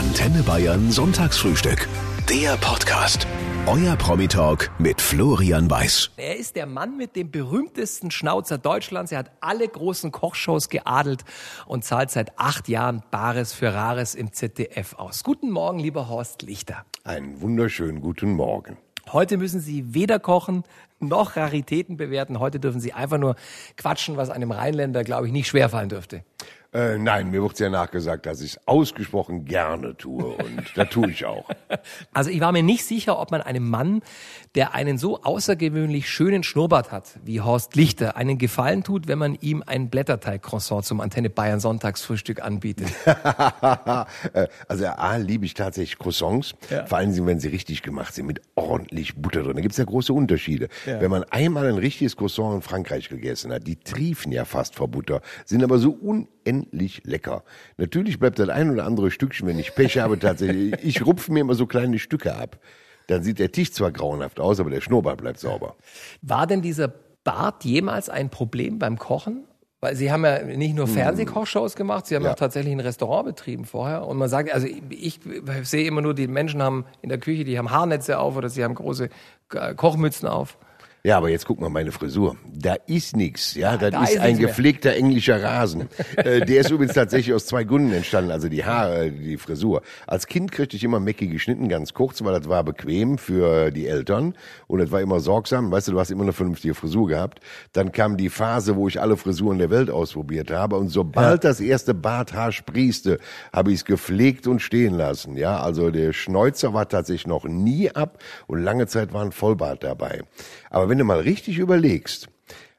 Antenne Bayern Sonntagsfrühstück. Der Podcast. Euer Promi-Talk mit Florian Weiß. Er ist der Mann mit dem berühmtesten Schnauzer Deutschlands. Er hat alle großen Kochshows geadelt und zahlt seit acht Jahren Bares für Rares im ZDF aus. Guten Morgen, lieber Horst Lichter. Einen wunderschönen guten Morgen. Heute müssen Sie weder kochen noch Raritäten bewerten. Heute dürfen Sie einfach nur quatschen, was einem Rheinländer, glaube ich, nicht schwerfallen dürfte. Äh, nein, mir wird ja nachgesagt, dass ich es ausgesprochen gerne tue und da tue ich auch. Also ich war mir nicht sicher, ob man einem Mann, der einen so außergewöhnlich schönen Schnurrbart hat, wie Horst Lichter, einen Gefallen tut, wenn man ihm ein Blätterteig-Croissant zum Antenne Bayern Sonntagsfrühstück anbietet. Äh, also A, liebe ich tatsächlich Croissants, Ja. vor allem wenn sie richtig gemacht sind, mit ordentlich Butter drin. Da gibt's ja große Unterschiede. Wenn man einmal ein richtiges Croissant in Frankreich gegessen hat, die triefen ja fast vor Butter, sind aber so unendlich lecker. Natürlich bleibt das ein oder andere Stückchen, wenn ich Pech habe, tatsächlich. Ich rupfe mir immer so kleine Stücke ab. Dann sieht der Tisch zwar grauenhaft aus, aber der Schnurrbart bleibt sauber. War denn dieser Bart jemals ein Problem beim Kochen? Weil Sie haben ja nicht nur Fernsehkochshows gemacht, Sie haben Hm. Ja. auch tatsächlich ein Restaurant betrieben vorher. Und man sagt, also ich, ich sehe immer nur, die Menschen haben in der Küche, die haben Haarnetze auf oder sie haben große Kochmützen auf. Ja, aber jetzt guck mal meine Frisur. Da ist nix, ja. Das da ist, ist ein mehr. gepflegter englischer Rasen. äh, der ist übrigens tatsächlich aus zwei Gründen entstanden, also die Haare, die Frisur. Als Kind kriegte ich immer Mäcki geschnitten, ganz kurz, weil das war bequem für die Eltern und das war immer sorgsam. Weißt du, du hast immer eine vernünftige Frisur gehabt. Dann kam die Phase, wo ich alle Frisuren der Welt ausprobiert habe und sobald das erste Barthaar sprießte, habe ich es gepflegt und stehen lassen. Ja, also der Schnäuzer war tatsächlich noch nie ab und lange Zeit war ein Vollbart dabei. Aber wenn du mal richtig überlegst,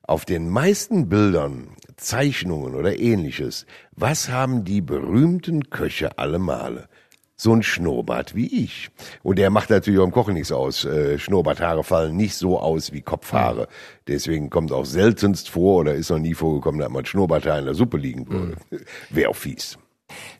auf den meisten Bildern, Zeichnungen oder ähnliches, was haben die berühmten Köche alle Male? So ein Schnurrbart wie ich. Und der macht natürlich auch im Kochen nichts aus. Äh, Schnurrbarthaare fallen nicht so aus wie Kopfhaare. Deswegen kommt auch seltenst vor oder ist noch nie vorgekommen, dass mal ein Schnurrbarthaar in der Suppe liegen würde. Wäre auch fies.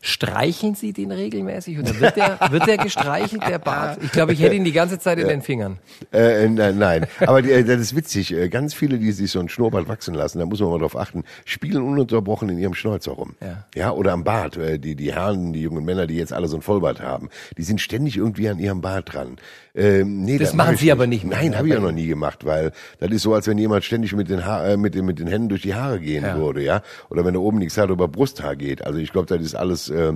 Streicheln Sie den regelmäßig oder wird der, wird der gestreichelt, der Bart? Ich glaube, ich hätte ihn die ganze Zeit in den Fingern. Äh, nein, nein. Aber die, äh, das ist witzig. Äh, Ganz viele, die sich so einen Schnurrbart wachsen lassen, da muss man mal drauf achten, spielen ununterbrochen in ihrem Schnäuzer rum. Ja. ja oder am Bart. Äh, Die, die Herren, die jungen Männer, die jetzt alle so ein Vollbart haben, die sind ständig irgendwie an ihrem Bart dran. Ähm, nee, Das mach machen Sie aber nicht mehr. Nein, habe ich ja noch nie gemacht, weil das ist so, als wenn jemand ständig mit den, ha äh, mit den, mit den Händen durch die Haare gehen Ja. würde, ja. Oder wenn er oben nichts hat, über Brusthaar geht. Also ich glaube, das ist alles, äh,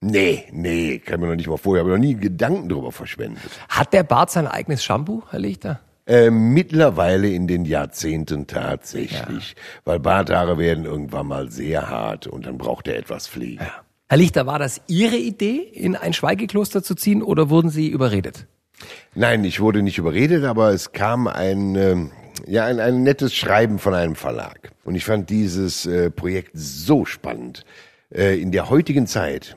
nee, nee, kann mir noch nicht mal vorher, aber noch nie Gedanken drüber verschwendet. Hat der Bart sein eigenes Shampoo, Herr Lichter? Äh, mittlerweile in den Jahrzehnten tatsächlich, weil Barthaare werden irgendwann mal sehr hart und dann braucht er etwas Pflege. Herr Lichter, war das Ihre Idee, in ein Schweigekloster zu ziehen oder wurden Sie überredet? Nein, ich wurde nicht überredet, aber es kam ein, ähm, ja, ein, ein nettes Schreiben von einem Verlag. Und ich fand dieses äh, Projekt so spannend. Äh, in der heutigen Zeit,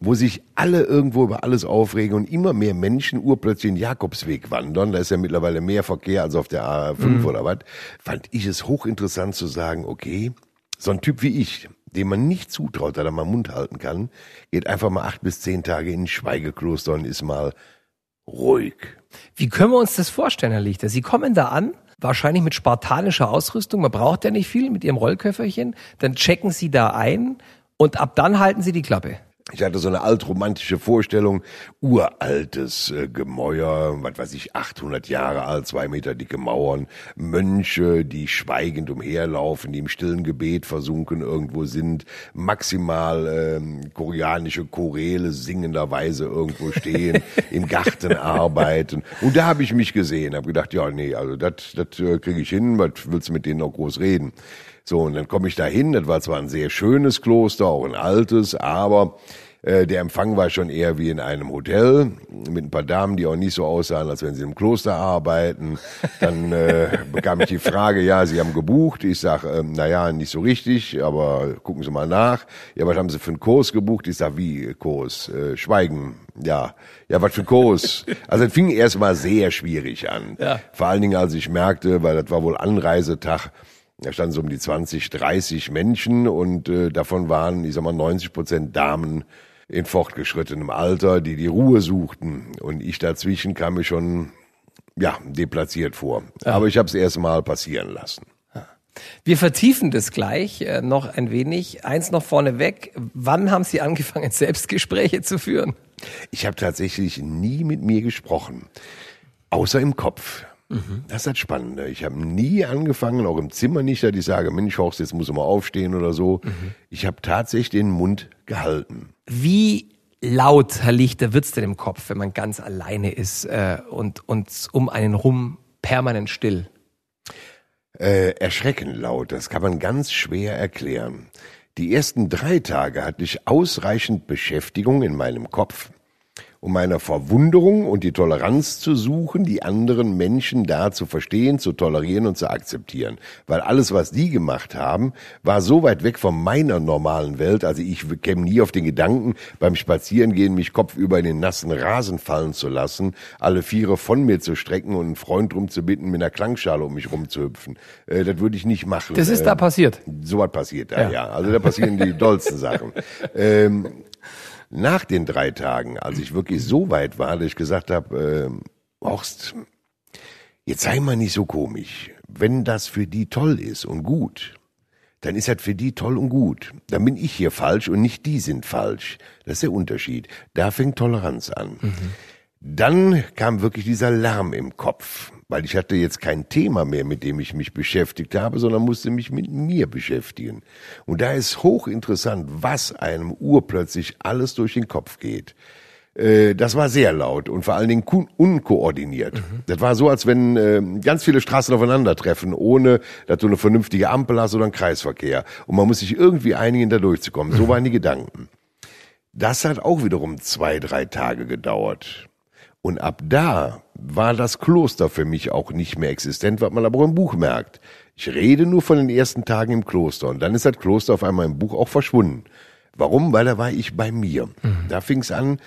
wo sich alle irgendwo über alles aufregen und immer mehr Menschen urplötzlich den Jakobsweg wandern, da ist ja mittlerweile mehr Verkehr als auf der A5 oder was, fand ich es hochinteressant zu sagen, okay, so ein Typ wie ich, dem man nicht zutraut, dass er mal Mund halten kann, geht einfach mal acht bis zehn Tage in ein Schweigekloster und ist mal ruhig. Wie können wir uns das vorstellen, Herr Lichter? Sie kommen da an, wahrscheinlich mit spartanischer Ausrüstung, man braucht ja nicht viel, mit Ihrem Rollköfferchen, dann checken Sie da ein und ab dann halten Sie die Klappe. Ich hatte so eine altromantische Vorstellung, uraltes äh, Gemäuer, was weiß ich, 800 Jahre alt, zwei Meter dicke Mauern, Mönche, die schweigend umherlaufen, die im stillen Gebet versunken irgendwo sind, maximal ähm, koreanische Choräle singenderweise irgendwo stehen, im Garten arbeiten. Und da habe ich mich gesehen, habe gedacht, ja, nee, also das äh, kriege ich hin, was willst du mit denen noch groß reden? So, und dann komme ich da hin, das war zwar ein sehr schönes Kloster, auch ein altes, aber äh, der Empfang war schon eher wie in einem Hotel, mit ein paar Damen, die auch nicht so aussahen, als wenn sie im Kloster arbeiten. Dann äh, bekam ich die Frage, ja, Sie haben gebucht. Ich sag, ähm, naja, nicht so richtig, aber gucken Sie mal nach. Ja, was haben Sie für einen Kurs gebucht? Ich sag, wie Kurs? Äh, Schweigen. Ja, ja, was für ein Kurs? Also es fing erst mal sehr schwierig an. Ja. Vor allen Dingen, als ich merkte, weil das war wohl Anreisetag, da standen so um die 20, 30 Menschen und äh, davon waren, ich sag mal, 90 Prozent Damen in fortgeschrittenem Alter, die die Ruhe suchten. Und ich dazwischen kam mir schon, ja, deplatziert vor. Aber ich habe es erst mal passieren lassen. Wir vertiefen das gleich äh, noch ein wenig. Eins noch vorneweg. Wann haben Sie angefangen, Selbstgespräche zu führen? Ich habe tatsächlich nie mit mir gesprochen, außer im Kopf. Mhm. Das ist das Spannende. Ich habe nie angefangen, auch im Zimmer nicht, dass ich sage, Mensch, Horst, jetzt muss du mal aufstehen oder so. Mhm. Ich habe tatsächlich den Mund gehalten. Wie laut, Herr Lichter, wird's denn im Kopf, wenn man ganz alleine ist äh, und, und um einen rum permanent still? Äh, erschreckend laut, das kann man ganz schwer erklären. Die ersten drei Tage hatte ich ausreichend Beschäftigung in meinem Kopf um meiner Verwunderung und die Toleranz zu suchen, die anderen Menschen da zu verstehen, zu tolerieren und zu akzeptieren. Weil alles, was die gemacht haben, war so weit weg von meiner normalen Welt. Also ich käme nie auf den Gedanken, beim Spazierengehen mich kopfüber in den nassen Rasen fallen zu lassen, alle Viere von mir zu strecken und einen Freund drum zu bitten, mit einer Klangschale um mich rumzuhüpfen. Äh, das würde ich nicht machen. Das ist äh, da passiert. So was passiert da, ja. ja. Also da passieren die dollsten Sachen. Ähm, nach den drei Tagen, als ich wirklich so weit war, dass ich gesagt habe, äh, Horst, jetzt sei mal nicht so komisch. Wenn das für die toll ist und gut, dann ist das für die toll und gut. Dann bin ich hier falsch und nicht die sind falsch. Das ist der Unterschied. Da fängt Toleranz an. Mhm. Dann kam wirklich dieser Lärm im Kopf weil ich hatte jetzt kein Thema mehr, mit dem ich mich beschäftigt habe, sondern musste mich mit mir beschäftigen. Und da ist hochinteressant, was einem urplötzlich alles durch den Kopf geht. Äh, das war sehr laut und vor allen Dingen unkoordiniert. Mhm. Das war so, als wenn äh, ganz viele Straßen aufeinandertreffen, ohne dass du eine vernünftige Ampel hast oder einen Kreisverkehr. Und man muss sich irgendwie einigen, da durchzukommen. So mhm. waren die Gedanken. Das hat auch wiederum zwei, drei Tage gedauert. Und ab da war das Kloster für mich auch nicht mehr existent, was man aber im Buch merkt. Ich rede nur von den ersten Tagen im Kloster und dann ist das Kloster auf einmal im Buch auch verschwunden. Warum? Weil da war ich bei mir. Mhm. Da fing es an,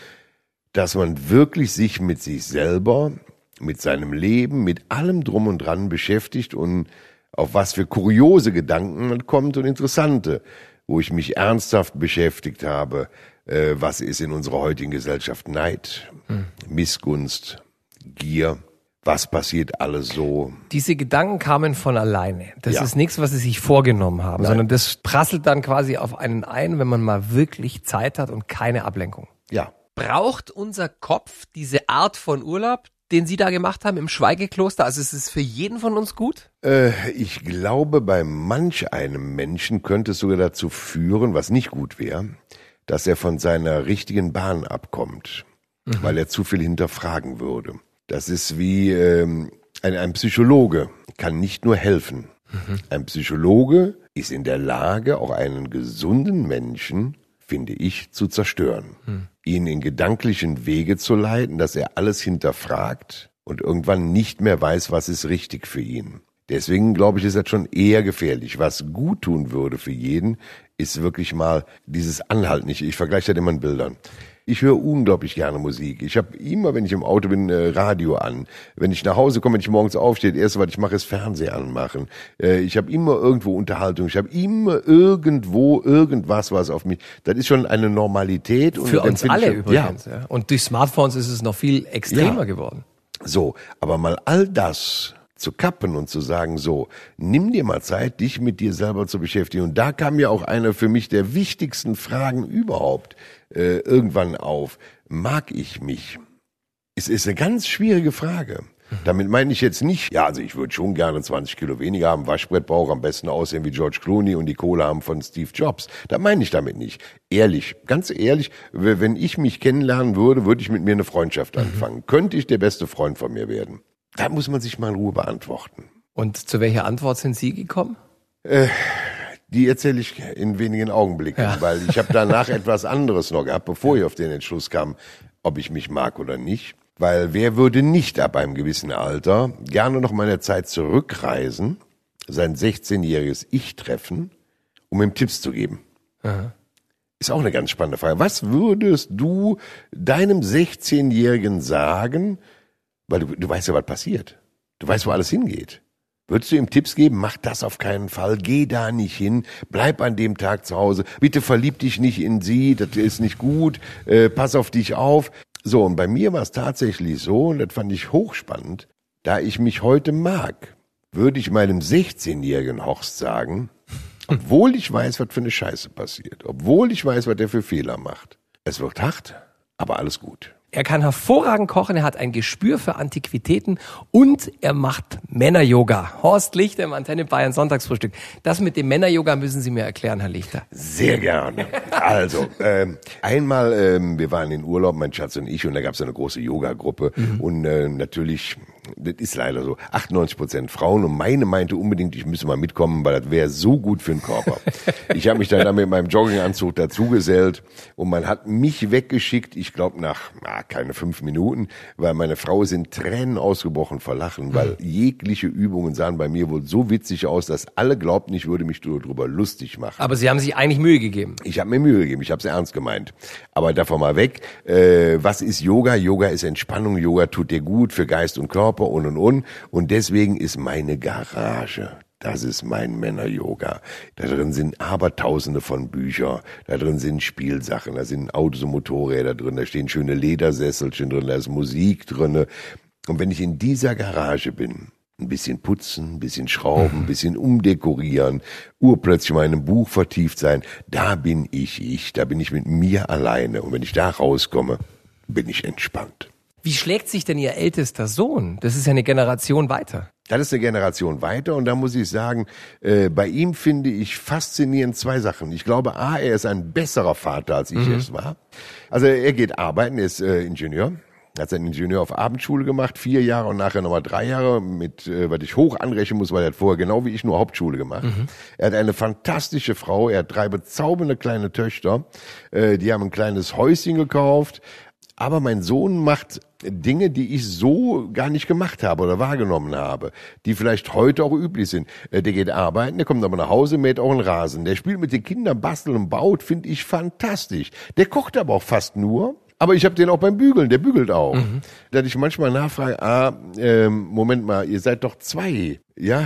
dass man wirklich sich mit sich selber, mit seinem Leben, mit allem drum und dran beschäftigt und auf was für kuriose Gedanken man kommt und interessante, wo ich mich ernsthaft beschäftigt habe, äh, was ist in unserer heutigen Gesellschaft Neid, hm. Missgunst, Gier. Was passiert alles so? Diese Gedanken kamen von alleine. Das ja. ist nichts, was sie sich vorgenommen haben, Nein. sondern das prasselt dann quasi auf einen ein, wenn man mal wirklich Zeit hat und keine Ablenkung. Ja. Braucht unser Kopf diese Art von Urlaub, den Sie da gemacht haben im Schweigekloster? Also ist es für jeden von uns gut? Äh, ich glaube, bei manch einem Menschen könnte es sogar dazu führen, was nicht gut wäre, dass er von seiner richtigen Bahn abkommt, mhm. weil er zu viel hinterfragen würde. Das ist wie ähm, ein, ein Psychologe kann nicht nur helfen. Mhm. Ein Psychologe ist in der Lage, auch einen gesunden Menschen, finde ich, zu zerstören. Mhm. Ihn in gedanklichen Wege zu leiten, dass er alles hinterfragt und irgendwann nicht mehr weiß, was ist richtig für ihn. Deswegen glaube ich, ist das schon eher gefährlich. Was gut tun würde für jeden, ist wirklich mal dieses Anhalten. Ich, ich vergleiche das immer in Bildern. Ich höre unglaublich gerne Musik. Ich habe immer, wenn ich im Auto bin, äh, Radio an. Wenn ich nach Hause komme, wenn ich morgens aufstehe, das erste, was ich mache, ist Fernseher anmachen. Äh, ich habe immer irgendwo Unterhaltung. Ich habe immer irgendwo irgendwas, was auf mich. Das ist schon eine Normalität. Für uns alle schon, übrigens. Ja. Und durch Smartphones ist es noch viel extremer ja. geworden. So, aber mal all das zu kappen und zu sagen, so, nimm dir mal Zeit, dich mit dir selber zu beschäftigen. Und da kam ja auch eine für mich der wichtigsten Fragen überhaupt äh, irgendwann auf. Mag ich mich? Es ist eine ganz schwierige Frage. Damit meine ich jetzt nicht, ja, also ich würde schon gerne 20 Kilo weniger haben, Waschbrettbauch am besten aussehen wie George Clooney und die Kohle haben von Steve Jobs. Da meine ich damit nicht. Ehrlich, ganz ehrlich, wenn ich mich kennenlernen würde, würde ich mit mir eine Freundschaft mhm. anfangen. Mhm. Könnte ich der beste Freund von mir werden? Da muss man sich mal in Ruhe beantworten. Und zu welcher Antwort sind Sie gekommen? Äh, die erzähle ich in wenigen Augenblicken, ja. weil ich habe danach etwas anderes noch gehabt, bevor ich auf den Entschluss kam, ob ich mich mag oder nicht. Weil wer würde nicht ab einem gewissen Alter gerne noch mal in der Zeit zurückreisen, sein 16-jähriges Ich treffen, um ihm Tipps zu geben? Aha. Ist auch eine ganz spannende Frage. Was würdest du deinem 16-Jährigen sagen, weil du, du weißt ja, was passiert. Du weißt, wo alles hingeht. Würdest du ihm Tipps geben? Mach das auf keinen Fall. Geh da nicht hin. Bleib an dem Tag zu Hause. Bitte verlieb dich nicht in sie. Das ist nicht gut. Äh, pass auf dich auf. So, und bei mir war es tatsächlich so, und das fand ich hochspannend, da ich mich heute mag, würde ich meinem 16-jährigen Horst sagen, obwohl ich weiß, was für eine Scheiße passiert, obwohl ich weiß, was der für Fehler macht. Es wird hart, aber alles gut. Er kann hervorragend kochen, er hat ein Gespür für Antiquitäten und er macht Männer-Yoga. Horst Lichter im Antenne Bayern Sonntagsfrühstück. Das mit dem Männer-Yoga müssen Sie mir erklären, Herr Lichter. Sehr gerne. Also, ähm, einmal, ähm, wir waren in Urlaub, mein Schatz und ich, und da gab es eine große Yoga-Gruppe. Mhm. Und äh, natürlich das ist leider so, 98 Prozent Frauen und meine meinte unbedingt, ich müsse mal mitkommen, weil das wäre so gut für den Körper. ich habe mich dann, dann mit meinem Jogginganzug dazugesellt und man hat mich weggeschickt, ich glaube nach na, keine fünf Minuten, weil meine Frau sind Tränen ausgebrochen vor Lachen, weil jegliche Übungen sahen bei mir wohl so witzig aus, dass alle glaubten, ich würde mich darüber lustig machen. Aber Sie haben sich eigentlich Mühe gegeben. Ich habe mir Mühe gegeben, ich habe es ernst gemeint. Aber davon mal weg, äh, was ist Yoga? Yoga ist Entspannung, Yoga tut dir gut für Geist und Körper. Körper und und und. Und deswegen ist meine Garage das ist mein Männer-Yoga. Da drin sind abertausende von Büchern. Da drin sind Spielsachen. Da sind Autos und Motorräder drin. Da stehen schöne Ledersesselchen drin. Da ist Musik drin. Und wenn ich in dieser Garage bin, ein bisschen putzen, ein bisschen schrauben, ein bisschen umdekorieren, urplötzlich mal in einem Buch vertieft sein, da bin ich ich. Da bin ich mit mir alleine. Und wenn ich da rauskomme, bin ich entspannt. Wie schlägt sich denn Ihr ältester Sohn? Das ist ja eine Generation weiter. Das ist eine Generation weiter und da muss ich sagen, äh, bei ihm finde ich faszinierend zwei Sachen. Ich glaube, A, er ist ein besserer Vater, als ich mhm. es war. Also er geht arbeiten, er ist äh, Ingenieur. Hat seinen Ingenieur auf Abendschule gemacht, vier Jahre und nachher nochmal drei Jahre, mit, äh, was ich hoch anrechnen muss, weil er hat vorher genau wie ich nur Hauptschule gemacht. Mhm. Er hat eine fantastische Frau, er hat drei bezaubernde kleine Töchter, äh, die haben ein kleines Häuschen gekauft, aber mein Sohn macht Dinge, die ich so gar nicht gemacht habe oder wahrgenommen habe, die vielleicht heute auch üblich sind. Äh, der geht arbeiten, der kommt aber nach Hause, mäht auch einen Rasen. Der spielt mit den Kindern, bastelt und baut, finde ich fantastisch. Der kocht aber auch fast nur. Aber ich habe den auch beim Bügeln, der bügelt auch. Mhm. Da ich manchmal nachfrage, ah, ähm, Moment mal, ihr seid doch zwei. Ja, äh,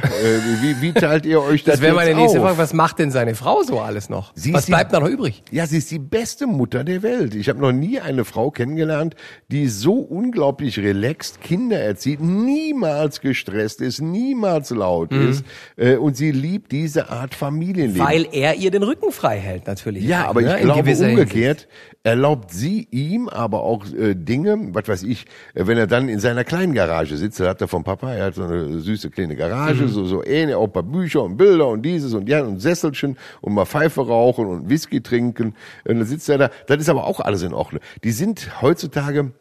wie, wie teilt ihr euch das Das wäre meine nächste Frage. Was macht denn seine Frau so alles noch? Sie was bleibt die, noch übrig? Ja, sie ist die beste Mutter der Welt. Ich habe noch nie eine Frau kennengelernt, die so unglaublich relaxed Kinder erzieht, niemals gestresst ist, niemals laut mhm. ist. Äh, und sie liebt diese Art Familienleben. Weil er ihr den Rücken frei hält, natürlich. Ja, aber ne? ich glaube umgekehrt erlaubt sie ihm aber auch äh, Dinge, was weiß ich, äh, wenn er dann in seiner kleinen Garage sitzt, da hat er vom Papa, er hat so eine süße kleine Garage, Garage, mhm. so, so ähnlich, auch ein paar Bücher und Bilder und dieses und ja und Sesselchen und mal Pfeife rauchen und Whisky trinken. Und dann sitzt er da. Das ist aber auch alles in Ordnung. Die sind heutzutage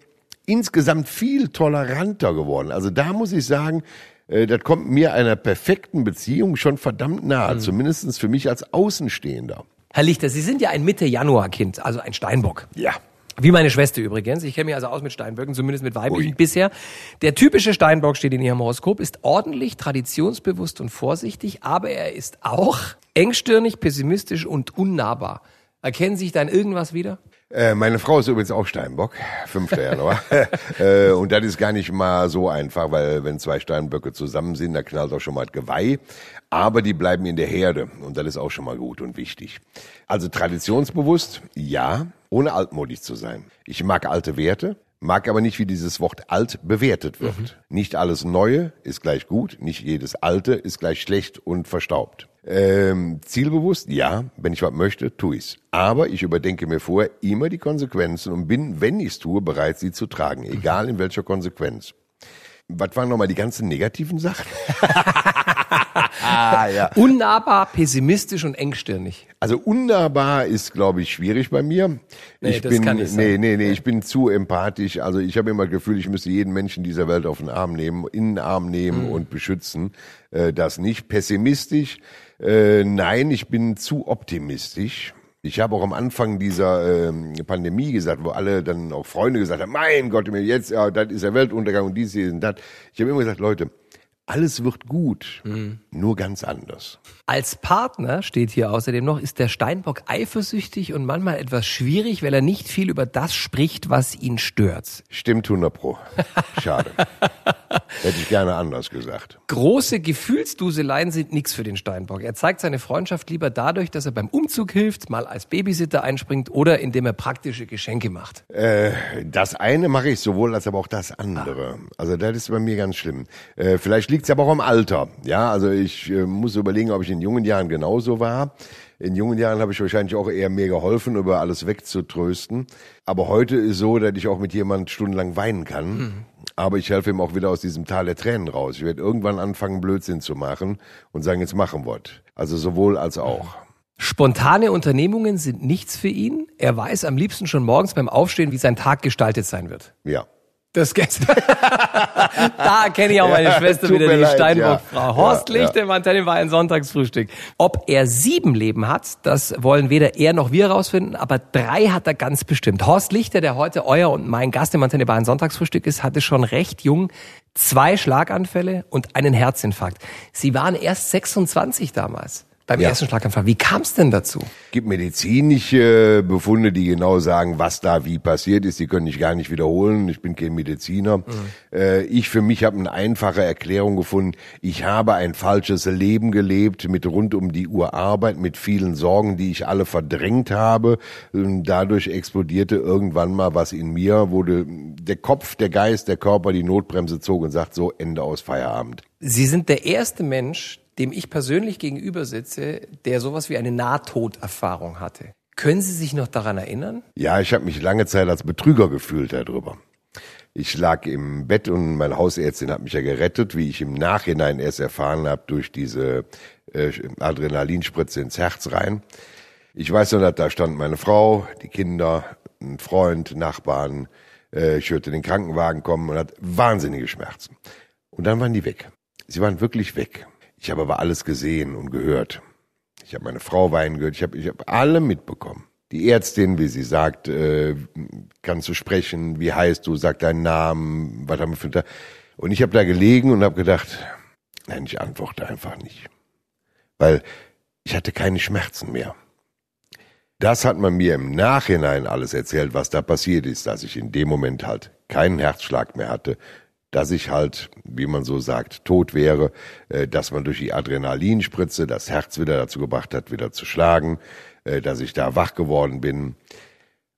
insgesamt viel toleranter geworden. Also da muss ich sagen, äh, das kommt mir einer perfekten Beziehung schon verdammt nahe, mhm. zumindest für mich als Außenstehender. Herr Lichter, Sie sind ja ein Mitte-Januar-Kind, also ein Steinbock. Ja. Wie meine Schwester übrigens. Ich kenne mich also aus mit Steinböcken, zumindest mit weiblichen Ui. bisher. Der typische Steinbock steht in ihrem Horoskop, ist ordentlich, traditionsbewusst und vorsichtig, aber er ist auch engstirnig, pessimistisch und unnahbar. Erkennen Sie sich da in irgendwas wieder? Äh, meine Frau ist übrigens auch Steinbock, 5. Januar. äh, und das ist gar nicht mal so einfach, weil wenn zwei Steinböcke zusammen sind, da knallt auch schon mal das Geweih. Aber die bleiben in der Herde und das ist auch schon mal gut und wichtig. Also traditionsbewusst, ja, ohne altmodisch zu sein. Ich mag alte Werte, mag aber nicht, wie dieses Wort alt bewertet wird. Mhm. Nicht alles Neue ist gleich gut, nicht jedes Alte ist gleich schlecht und verstaubt. Ähm, zielbewusst, ja, wenn ich was möchte, tue ich's. Aber ich überdenke mir vorher immer die Konsequenzen und bin, wenn ich's tue, bereit, sie zu tragen, egal in welcher Konsequenz. Was waren nochmal die ganzen negativen Sachen? ah, ja. Unnahbar, pessimistisch und engstirnig. Also unnahbar ist, glaube ich, schwierig bei mir. Nee, ich das bin, kann nicht sein. nee, nee, nee, ich bin zu empathisch. Also ich habe immer das Gefühl, ich müsste jeden Menschen dieser Welt auf den Arm nehmen, in den Arm nehmen mhm. und beschützen. Äh, das nicht. Pessimistisch, äh, nein, ich bin zu optimistisch. Ich habe auch am Anfang dieser ähm, Pandemie gesagt, wo alle dann auch Freunde gesagt haben, mein Gott, jetzt, ja, das ist der Weltuntergang und dies, dies und das. Ich habe immer gesagt, Leute, alles wird gut, mhm. nur ganz anders. Als Partner steht hier außerdem noch, ist der Steinbock eifersüchtig und manchmal etwas schwierig, weil er nicht viel über das spricht, was ihn stört. Stimmt 100 pro. Schade. Hätte ich gerne anders gesagt. Große Gefühlsduseleien sind nichts für den Steinbock. Er zeigt seine Freundschaft lieber dadurch, dass er beim Umzug hilft, mal als Babysitter einspringt oder indem er praktische Geschenke macht. Äh, das eine mache ich sowohl als aber auch das andere. Also das ist bei mir ganz schlimm. Äh, vielleicht liegt es aber auch am Alter. Ja, also ich äh, muss überlegen, ob ich in jungen Jahren genauso war. In jungen Jahren habe ich wahrscheinlich auch eher mehr geholfen, über alles wegzutrösten. Aber heute ist so, dass ich auch mit jemand stundenlang weinen kann. Mhm. Aber ich helfe ihm auch wieder aus diesem Tal der Tränen raus. Ich werde irgendwann anfangen, Blödsinn zu machen und sagen, jetzt machen wir Also sowohl als auch. Spontane Unternehmungen sind nichts für ihn. Er weiß am liebsten schon morgens beim Aufstehen, wie sein Tag gestaltet sein wird. Ja. Das da kenne ich auch meine ja, Schwester wieder, die Steinbock-Frau. Ja, Horst ja, Lichtemann, ja. war ein Sonntagsfrühstück. Ob er sieben Leben hat, das wollen weder er noch wir rausfinden, aber drei hat er ganz bestimmt. Horst Lichter, der heute euer und mein Gast im Antenne Bayern Sonntagsfrühstück ist, hatte schon recht jung zwei Schlaganfälle und einen Herzinfarkt. Sie waren erst 26 damals beim ja. ersten Schlaganfall. Wie kam es denn dazu? gibt medizinische Befunde, die genau sagen, was da wie passiert ist. Die können ich gar nicht wiederholen. Ich bin kein Mediziner. Mhm. Äh, ich für mich habe eine einfache Erklärung gefunden. Ich habe ein falsches Leben gelebt mit rund um die Uhr Arbeit, mit vielen Sorgen, die ich alle verdrängt habe. Und dadurch explodierte irgendwann mal was in mir, wurde der Kopf, der Geist, der Körper die Notbremse zog und sagt so Ende aus Feierabend. Sie sind der erste Mensch, dem ich persönlich gegenüber sitze, der sowas wie eine Nahtoderfahrung hatte. Können Sie sich noch daran erinnern? Ja, ich habe mich lange Zeit als Betrüger gefühlt darüber. Ich lag im Bett und meine Hausärztin hat mich ja gerettet, wie ich im Nachhinein erst erfahren habe durch diese äh, Adrenalinspritze ins Herz rein. Ich weiß dass da stand meine Frau, die Kinder, ein Freund, Nachbarn. Äh, ich hörte den Krankenwagen kommen und hat wahnsinnige Schmerzen. Und dann waren die weg. Sie waren wirklich weg. Ich habe aber alles gesehen und gehört. Ich habe meine Frau weinen gehört. Ich habe ich hab alle mitbekommen. Die Ärztin, wie sie sagt, äh, kannst du sprechen? Wie heißt du? Sag deinen Namen. Was haben wir für einen Und ich habe da gelegen und habe gedacht, nein, ich antworte einfach nicht, weil ich hatte keine Schmerzen mehr. Das hat man mir im Nachhinein alles erzählt, was da passiert ist, dass ich in dem Moment halt keinen Herzschlag mehr hatte, dass ich halt, wie man so sagt, tot wäre, äh, dass man durch die Adrenalinspritze das Herz wieder dazu gebracht hat, wieder zu schlagen, äh, dass ich da wach geworden bin.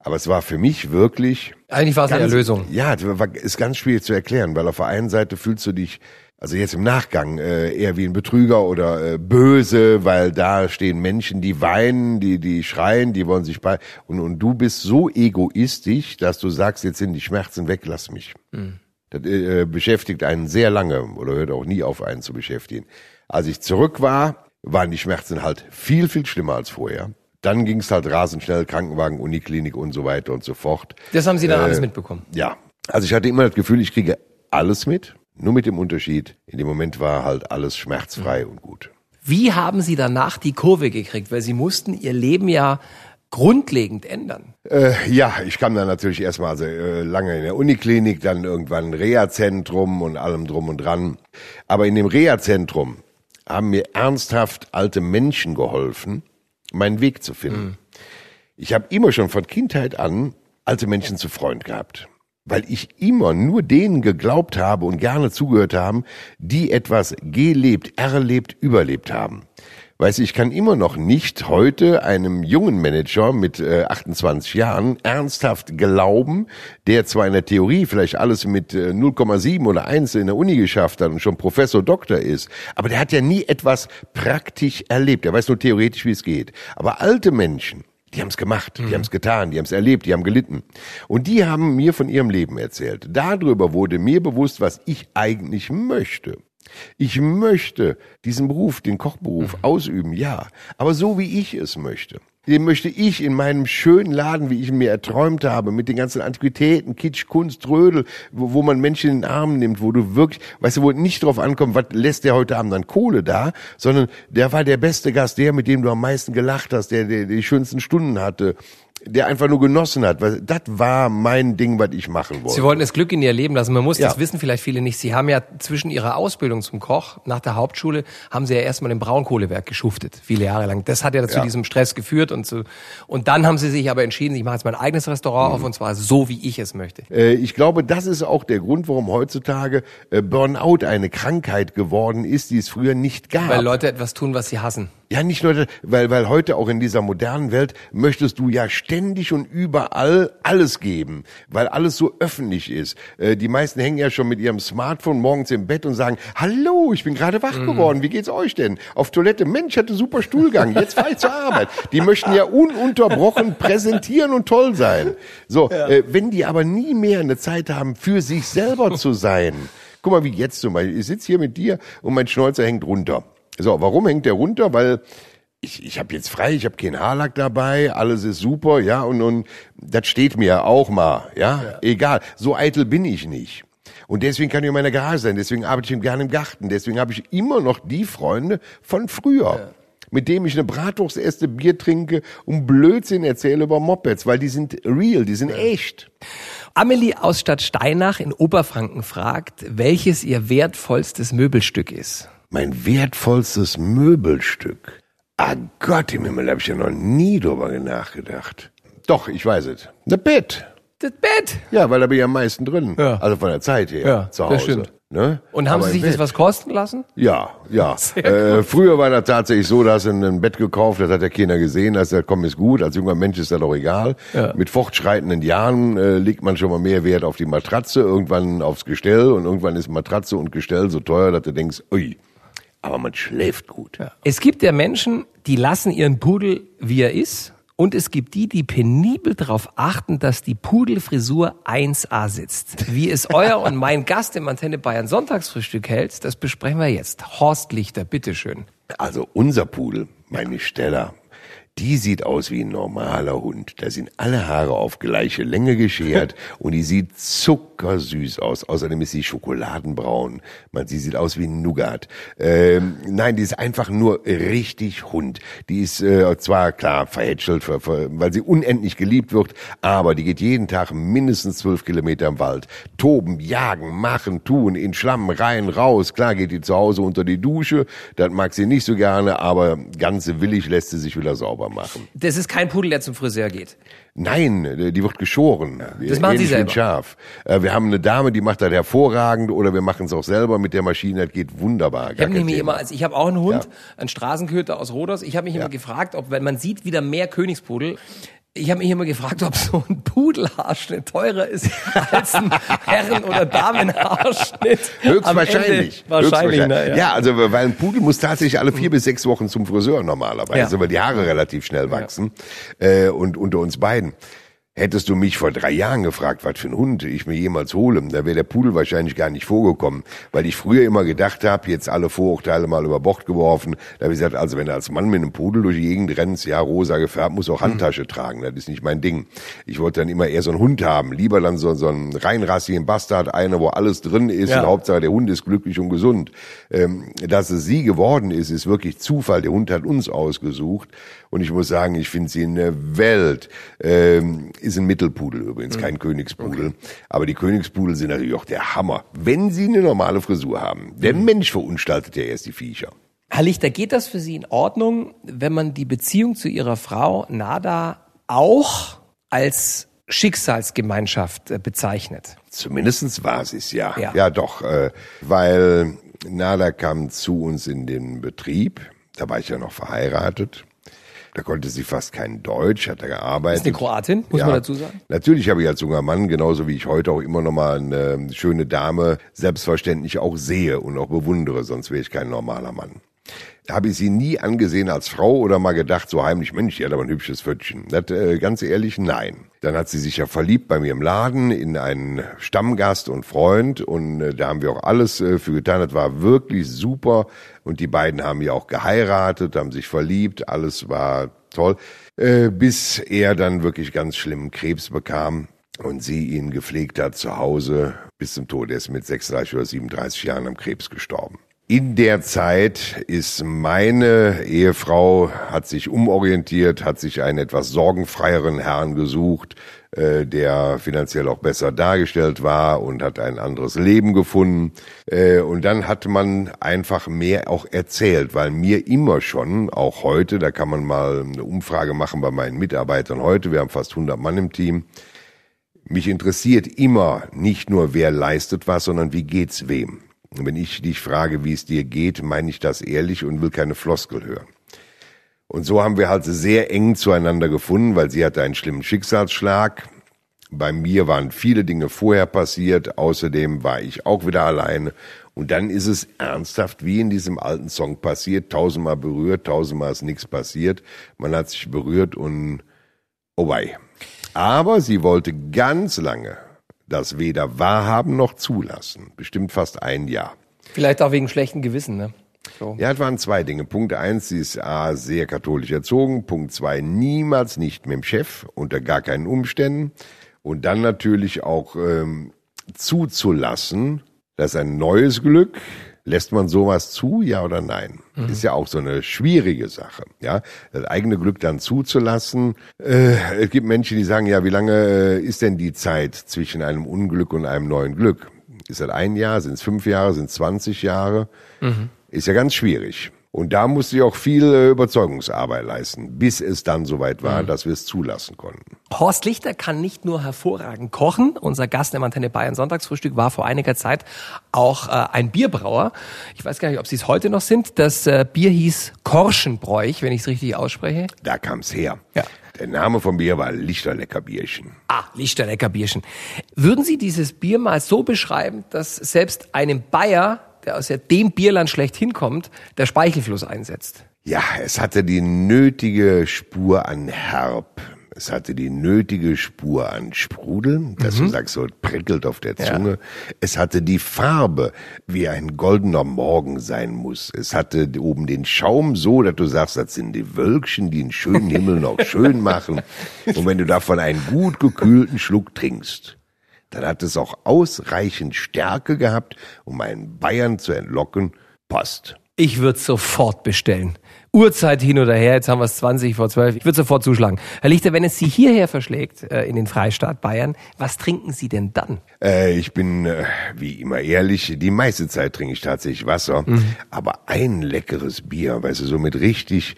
Aber es war für mich wirklich. Eigentlich war es eine Erlösung. Ja, ist ganz schwierig zu erklären, weil auf der einen Seite fühlst du dich, also jetzt im Nachgang, äh, eher wie ein Betrüger oder äh, böse, weil da stehen Menschen, die weinen, die, die schreien, die wollen sich bei. Und, und du bist so egoistisch, dass du sagst, jetzt sind die Schmerzen weg, lass mich. Mhm. Das äh, beschäftigt einen sehr lange oder hört auch nie auf, einen zu beschäftigen. Als ich zurück war, waren die Schmerzen halt viel, viel schlimmer als vorher. Dann ging es halt rasend schnell, Krankenwagen, Uniklinik und so weiter und so fort. Das haben Sie dann äh, alles mitbekommen? Ja. Also ich hatte immer das Gefühl, ich kriege alles mit, nur mit dem Unterschied, in dem Moment war halt alles schmerzfrei mhm. und gut. Wie haben Sie danach die Kurve gekriegt? Weil Sie mussten Ihr Leben ja grundlegend ändern? Äh, ja, ich kam dann natürlich erstmal also, äh, lange in der Uniklinik, dann irgendwann ein Reha-Zentrum und allem drum und dran. Aber in dem Reha-Zentrum haben mir ernsthaft alte Menschen geholfen, meinen Weg zu finden. Mhm. Ich habe immer schon von Kindheit an alte Menschen zu Freund gehabt, weil ich immer nur denen geglaubt habe und gerne zugehört haben, die etwas gelebt, erlebt, überlebt haben. Weißt du, ich kann immer noch nicht heute einem jungen Manager mit äh, 28 Jahren ernsthaft glauben, der zwar in der Theorie vielleicht alles mit äh, 0,7 oder 1 in der Uni geschafft hat und schon Professor Doktor ist, aber der hat ja nie etwas praktisch erlebt. Er weiß nur theoretisch, wie es geht. Aber alte Menschen, die haben es gemacht, mhm. die haben es getan, die haben es erlebt, die haben gelitten. Und die haben mir von ihrem Leben erzählt. Darüber wurde mir bewusst, was ich eigentlich möchte. Ich möchte diesen Beruf, den Kochberuf mhm. ausüben, ja, aber so wie ich es möchte. Den möchte ich in meinem schönen Laden, wie ich ihn mir erträumt habe, mit den ganzen Antiquitäten, Kitsch, Kunst, Rödel, wo, wo man Menschen in den Arm nimmt, wo du wirklich, weißt du, wo nicht drauf ankommt, was lässt der heute Abend an Kohle da, sondern der war der beste Gast, der, mit dem du am meisten gelacht hast, der, der die schönsten Stunden hatte, der einfach nur genossen hat. Weil Das war mein Ding, was ich machen wollte. Sie wollten das Glück in ihr Leben lassen. Man muss, Ja. das wissen vielleicht viele nicht. Sie haben ja zwischen ihrer Ausbildung zum Koch nach der Hauptschule haben sie ja erstmal im Braunkohlewerk geschuftet, viele Jahre lang. Das hat ja zu Ja. diesem Stress geführt und so. Und dann haben sie sich aber entschieden, ich mache jetzt mein eigenes Restaurant Mhm. auf und zwar so, wie ich es möchte. Äh, Ich glaube, das ist auch der Grund, warum heutzutage äh, Burnout eine Krankheit geworden ist, die es früher nicht gab. Weil Leute etwas tun, was sie hassen. Ja, nicht nur, weil, weil heute auch in dieser modernen Welt möchtest du ja ständig und überall alles geben, weil alles so öffentlich ist. Äh, die meisten hängen ja schon mit ihrem Smartphone morgens im Bett und sagen, hallo, ich bin gerade wach geworden, wie geht's euch denn? Auf Toilette, Mensch, hatte super Stuhlgang, jetzt fahr ich zur Arbeit. Die möchten ja ununterbrochen präsentieren und toll sein. So, äh, wenn die aber nie mehr eine Zeit haben, für sich selber zu sein. Guck mal, wie jetzt zum Beispiel. Ich sitze hier mit dir und mein Schnäuzer hängt runter. So, warum hängt der runter? Weil ich, ich habe jetzt frei, ich habe keinen Haarlack dabei, alles ist super, ja, und, und das steht mir ja auch mal, ja? egal. So eitel bin ich nicht. Und deswegen kann ich in meiner Garage sein, deswegen arbeite ich gerne im Garten, deswegen habe ich immer noch die Freunde von früher. Mit dem ich eine Bratwurst esse, Bier trinke und Blödsinn erzähle über Mopeds, weil die sind real, die sind echt. Amelie aus Stadt Steinach in Oberfranken fragt, welches ihr wertvollstes Möbelstück ist. Mein wertvollstes Möbelstück. Ah Gott im Himmel, habe ich ja noch nie drüber nachgedacht. Doch, ich weiß es. Ne Bett. Das Bett. Ja, weil da bin ich am meisten drin. Ja. Also von der Zeit her Ja, zu das Hause. stimmt. Ne? Und haben Aber Sie sich das was kosten lassen? Ja, ja. Äh, früher war das tatsächlich so, da hast du ein Bett gekauft, das hat ja keiner gesehen, da hast gesagt, komm, ist gut, als junger Mensch ist das doch egal. Ja. Mit fortschreitenden Jahren äh, legt man schon mal mehr Wert auf die Matratze, irgendwann aufs Gestell und irgendwann ist Matratze und Gestell so teuer, dass du denkst, ui, aber man schläft gut. Es gibt ja Menschen, die lassen ihren Pudel, wie er ist. Und es gibt die, die penibel darauf achten, dass die Pudelfrisur 1A sitzt. Wie es euer und mein Gast im Antenne Bayern Sonntagsfrühstück hält, das besprechen wir jetzt. Horst Lichter, bitteschön. Also unser Pudel, meine Stella, die sieht aus wie ein normaler Hund. Da sind alle Haare auf gleiche Länge geschert und die sieht zuckersüß aus. Außerdem ist sie schokoladenbraun. Man, sie sieht aus wie ein Nougat. Ähm, nein, die ist einfach nur richtig Hund. Die ist äh, zwar klar verhätschelt, ver- ver- weil sie unendlich geliebt wird, aber die geht jeden Tag mindestens zwölf Kilometer im Wald. Toben, jagen, machen, tun, in Schlamm, rein, raus. Klar geht die zu Hause unter die Dusche. Das mag sie nicht so gerne, aber ganz willig lässt sie sich wieder sauber machen. Das ist kein Pudel, der zum Friseur geht. Nein, äh, die wird geschoren. Das machen Sie Ähnlich selber. Schaf. Äh, Wir haben eine Dame, die macht das hervorragend oder wir machen es auch selber mit der Maschine. Das geht wunderbar. Ich habe Thema. immer, also ich habe auch einen Hund, einen Straßenköter aus Roders. Ich habe mich immer gefragt, ob, wenn man sieht wieder mehr Königspudel, ich habe mich immer gefragt, ob so ein Pudelhaarschnitt teurer ist als ein Herren- oder Damenhaarschnitt. Am Höchstwahrscheinlich. Wahrscheinlich, Höchstwahrscheinlich. ne, ja. also weil ein Pudel muss tatsächlich alle vier bis sechs Wochen zum Friseur normalerweise, Ja. weil die Haare relativ schnell wachsen. Äh, und unter uns beiden. Hättest du mich vor drei Jahren gefragt, was für ein Hund ich mir jemals hole, da wäre der Pudel wahrscheinlich gar nicht vorgekommen, weil ich früher immer gedacht habe, jetzt alle Vorurteile mal über Bord geworfen. Da habe ich gesagt, also wenn du als Mann mit einem Pudel durch die Gegend rennst, ja, rosa gefärbt, muss auch Handtasche tragen, das ist nicht mein Ding. Ich wollte dann immer eher so einen Hund haben, lieber dann so, so einen reinrassigen Bastard, einer, wo alles drin ist Ja. und Hauptsache der Hund ist glücklich und gesund. Ähm, dass es sie geworden ist, ist wirklich Zufall. Der Hund hat uns ausgesucht und ich muss sagen, ich finde sie in der Welt. Ähm, ist ein Mittelpudel übrigens, kein Königspudel. Aber die Königspudel sind natürlich auch der Hammer, wenn sie eine normale Frisur haben. Der Mensch verunstaltet ja erst die Viecher. Herr Lichter, geht das für Sie in Ordnung, wenn man die Beziehung zu Ihrer Frau Nada auch als Schicksalsgemeinschaft äh, bezeichnet? Zumindestens war sie es, ja. Ja. Ja, doch. Äh, weil Nada kam zu uns in den Betrieb. Da war ich ja noch verheiratet. Da konnte sie fast kein Deutsch, hat da gearbeitet. Ist eine Kroatin, muss man dazu sagen? Natürlich habe ich als junger Mann, genauso wie ich heute auch immer noch mal eine schöne Dame selbstverständlich auch sehe und auch bewundere, sonst wäre ich kein normaler Mann. Habe ich sie nie angesehen als Frau oder mal gedacht, so heimlich, Mensch, die hat aber ein hübsches Pfötchen. Das, äh, ganz ehrlich, nein. Dann hat sie sich ja verliebt bei mir im Laden in einen Stammgast und Freund und äh, da haben wir auch alles äh, für getan. Das war wirklich super und die beiden haben ja auch geheiratet, haben sich verliebt, alles war toll, äh, bis er dann wirklich ganz schlimmen Krebs bekam und sie ihn gepflegt hat zu Hause bis zum Tod. Er ist mit 36 oder 37 Jahren am Krebs gestorben. In der Zeit ist meine Ehefrau, hat sich umorientiert, hat sich einen etwas sorgenfreieren Herrn gesucht, äh, der finanziell auch besser dargestellt war und hat ein anderes Leben gefunden. Äh, und dann hat man einfach mehr auch erzählt, weil mir immer schon, auch heute, da kann man mal eine Umfrage machen bei meinen Mitarbeitern heute, wir haben fast 100 Mann im Team, mich interessiert immer nicht nur, wer leistet was, sondern wie geht's wem. Wenn ich dich frage, wie es dir geht, meine ich das ehrlich und will keine Floskel hören. Und so haben wir halt sehr eng zueinander gefunden, weil sie hatte einen schlimmen Schicksalsschlag. Bei mir waren viele Dinge vorher passiert. Außerdem war ich auch wieder alleine. Und dann ist es ernsthaft wie in diesem alten Song passiert. Tausendmal berührt, tausendmal ist nichts passiert. Man hat sich berührt und oh wei. Aber sie wollte ganz lange das weder wahrhaben noch zulassen. Bestimmt fast ein Jahr. Vielleicht auch wegen schlechten Gewissen, ne? So. Ja, es waren zwei Dinge. Punkt eins, sie ist A, sehr katholisch erzogen. Punkt zwei, niemals nicht mit dem Chef, unter gar keinen Umständen. Und dann natürlich auch ähm, zuzulassen, dass ein neues Glück, Lässt man sowas zu, ja oder nein? Mhm. Ist ja auch so eine schwierige Sache, ja. Das eigene Glück dann zuzulassen. Äh, es gibt Menschen, die sagen, ja, wie lange äh, ist denn die Zeit zwischen einem Unglück und einem neuen Glück? Ist das ein Jahr? Sind es fünf Jahre? Sind es 20 Jahre? Mhm. Ist ja ganz schwierig. Und da musste ich auch viel äh, Überzeugungsarbeit leisten, bis es dann soweit war, mhm. dass wir es zulassen konnten. Horst Lichter kann nicht nur hervorragend kochen. Unser Gast im Antenne Bayern Sonntagsfrühstück war vor einiger Zeit auch äh, ein Bierbrauer. Ich weiß gar nicht, ob Sie es heute noch sind. Das äh, Bier hieß Korschenbräuch, wenn ich es richtig ausspreche. Da kam es her. Ja. Der Name vom Bier war Lichterleckerbierchen. Ah, Lichterleckerbierchen. Würden Sie dieses Bier mal so beschreiben, dass selbst einem Bayer der aus dem Bierland schlechthin kommt, der Speichelfluss einsetzt. Ja, es hatte die nötige Spur an Herb. Es hatte die nötige Spur an Sprudel, dass mhm. du sagst, so prickelt auf der Zunge. Ja. Es hatte die Farbe, wie ein goldener Morgen sein muss. Es hatte oben den Schaum so, dass du sagst, das sind die Wölkchen, die den schönen Himmel noch schön machen. Und wenn du davon einen gut gekühlten Schluck trinkst, dann hat es auch ausreichend Stärke gehabt, um einen Bayern zu entlocken. Passt. Ich würde sofort bestellen. Uhrzeit hin oder her, jetzt haben wir es 20 vor 12. Ich würde sofort zuschlagen. Herr Lichter, wenn es Sie hierher verschlägt, äh, in den Freistaat Bayern, was trinken Sie denn dann? Äh, ich bin, äh, wie immer ehrlich, die meiste Zeit trinke ich tatsächlich Wasser. Mhm. Aber ein leckeres Bier, weißt du, so mit richtig,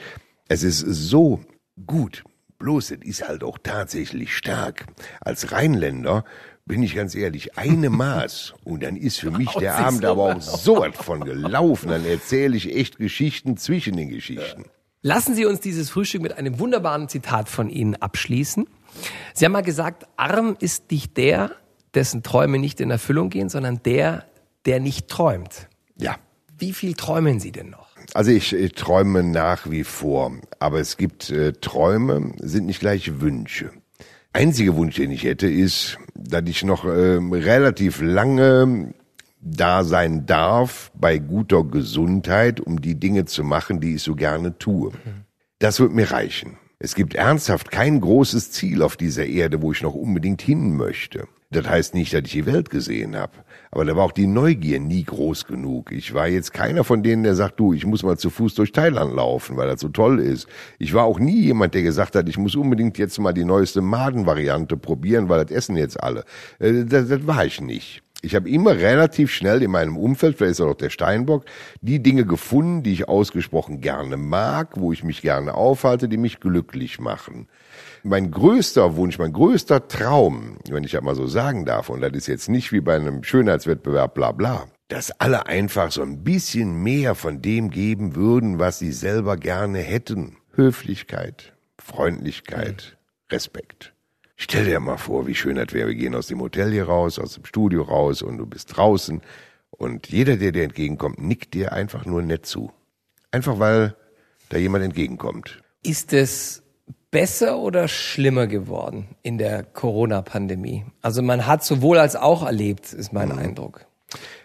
es ist so gut. Bloß, es ist halt auch tatsächlich stark. Als Rheinländer bin ich ganz ehrlich, eine Maß und dann ist für mich der Abend aber auch so was von gelaufen. Dann erzähle ich echt Geschichten zwischen den Geschichten. Lassen Sie uns dieses Frühstück mit einem wunderbaren Zitat von Ihnen abschließen. Sie haben mal gesagt, arm ist nicht der, dessen Träume nicht in Erfüllung gehen, sondern der, der nicht träumt. Ja. Wie viel träumen Sie denn noch? Also ich, ich träume nach wie vor, aber es gibt äh, Träume, sind nicht gleich Wünsche. Einzige Wunsch, den ich hätte, ist, dass ich noch äh, relativ lange da sein darf bei guter Gesundheit, um die Dinge zu machen, die ich so gerne tue. Das wird mir reichen. Es gibt ernsthaft kein großes Ziel auf dieser Erde, wo ich noch unbedingt hin möchte. Das heißt nicht, dass ich die Welt gesehen habe. Aber da war auch die Neugier nie groß genug. Ich war jetzt keiner von denen, der sagt, du, ich muss mal zu Fuß durch Thailand laufen, weil das so toll ist. Ich war auch nie jemand, der gesagt hat, ich muss unbedingt jetzt mal die neueste Madenvariante probieren, weil das essen jetzt alle. Äh, das, das war ich nicht. Ich habe immer relativ schnell in meinem Umfeld, vielleicht ist auch der Steinbock, die Dinge gefunden, die ich ausgesprochen gerne mag, wo ich mich gerne aufhalte, die mich glücklich machen mein größter Wunsch, mein größter Traum, wenn ich das mal so sagen darf, und das ist jetzt nicht wie bei einem Schönheitswettbewerb, bla bla, dass alle einfach so ein bisschen mehr von dem geben würden, was sie selber gerne hätten. Höflichkeit, Freundlichkeit, Respekt. Stell dir mal vor, wie schön das wäre. Wir gehen aus dem Hotel hier raus, aus dem Studio raus und du bist draußen und jeder, der dir entgegenkommt, nickt dir einfach nur nett zu. Einfach weil da jemand entgegenkommt. Ist es besser oder schlimmer geworden in der Corona-Pandemie? Also man hat sowohl als auch erlebt, ist mein mhm. Eindruck.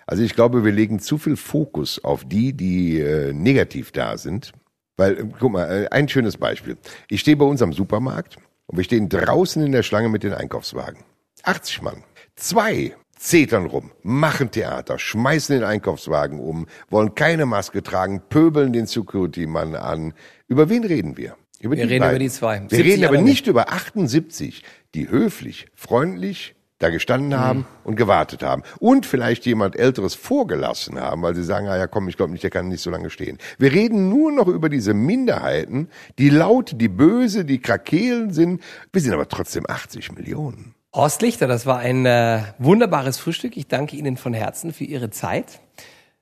Also ich glaube, wir legen zu viel Fokus auf die, die äh, negativ da sind. Weil, äh, guck mal, äh, ein schönes Beispiel. Ich stehe bei uns am Supermarkt und wir stehen draußen in der Schlange mit den Einkaufswagen. 80 Mann. Zwei zetern rum, machen Theater, schmeißen den Einkaufswagen um, wollen keine Maske tragen, pöbeln den Security-Mann an. Über wen reden wir? Über wir reden beiden. über die zwei. Wir reden aber nicht über 78, die höflich, freundlich, da gestanden mhm. haben und gewartet haben. Und vielleicht jemand Älteres vorgelassen haben, weil sie sagen, ah ja komm, ich glaube nicht, der kann nicht so lange stehen. Wir reden nur noch über diese Minderheiten, die laut, die böse, die Krakelen sind. Wir sind aber trotzdem 80 Millionen. Horst Lichter, das war ein äh, wunderbares Frühstück. Ich danke Ihnen von Herzen für Ihre Zeit.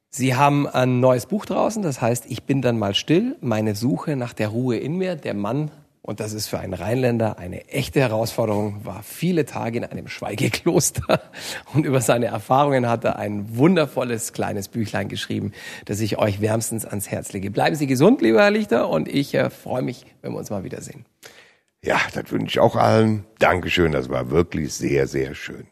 Sie haben ein neues Buch draußen, das heißt, ich bin dann mal still, meine Suche nach der Ruhe in mir, der Mann, und das ist für einen Rheinländer eine echte Herausforderung, war viele Tage in einem Schweigekloster und über seine Erfahrungen hat er ein wundervolles kleines Büchlein geschrieben, das ich euch wärmstens ans Herz lege. Bleiben Sie gesund, lieber Herr Lichter, und ich äh, freue mich, wenn wir uns mal wiedersehen. Ja, das wünsche ich auch allen. Dankeschön, das war wirklich sehr, sehr schön.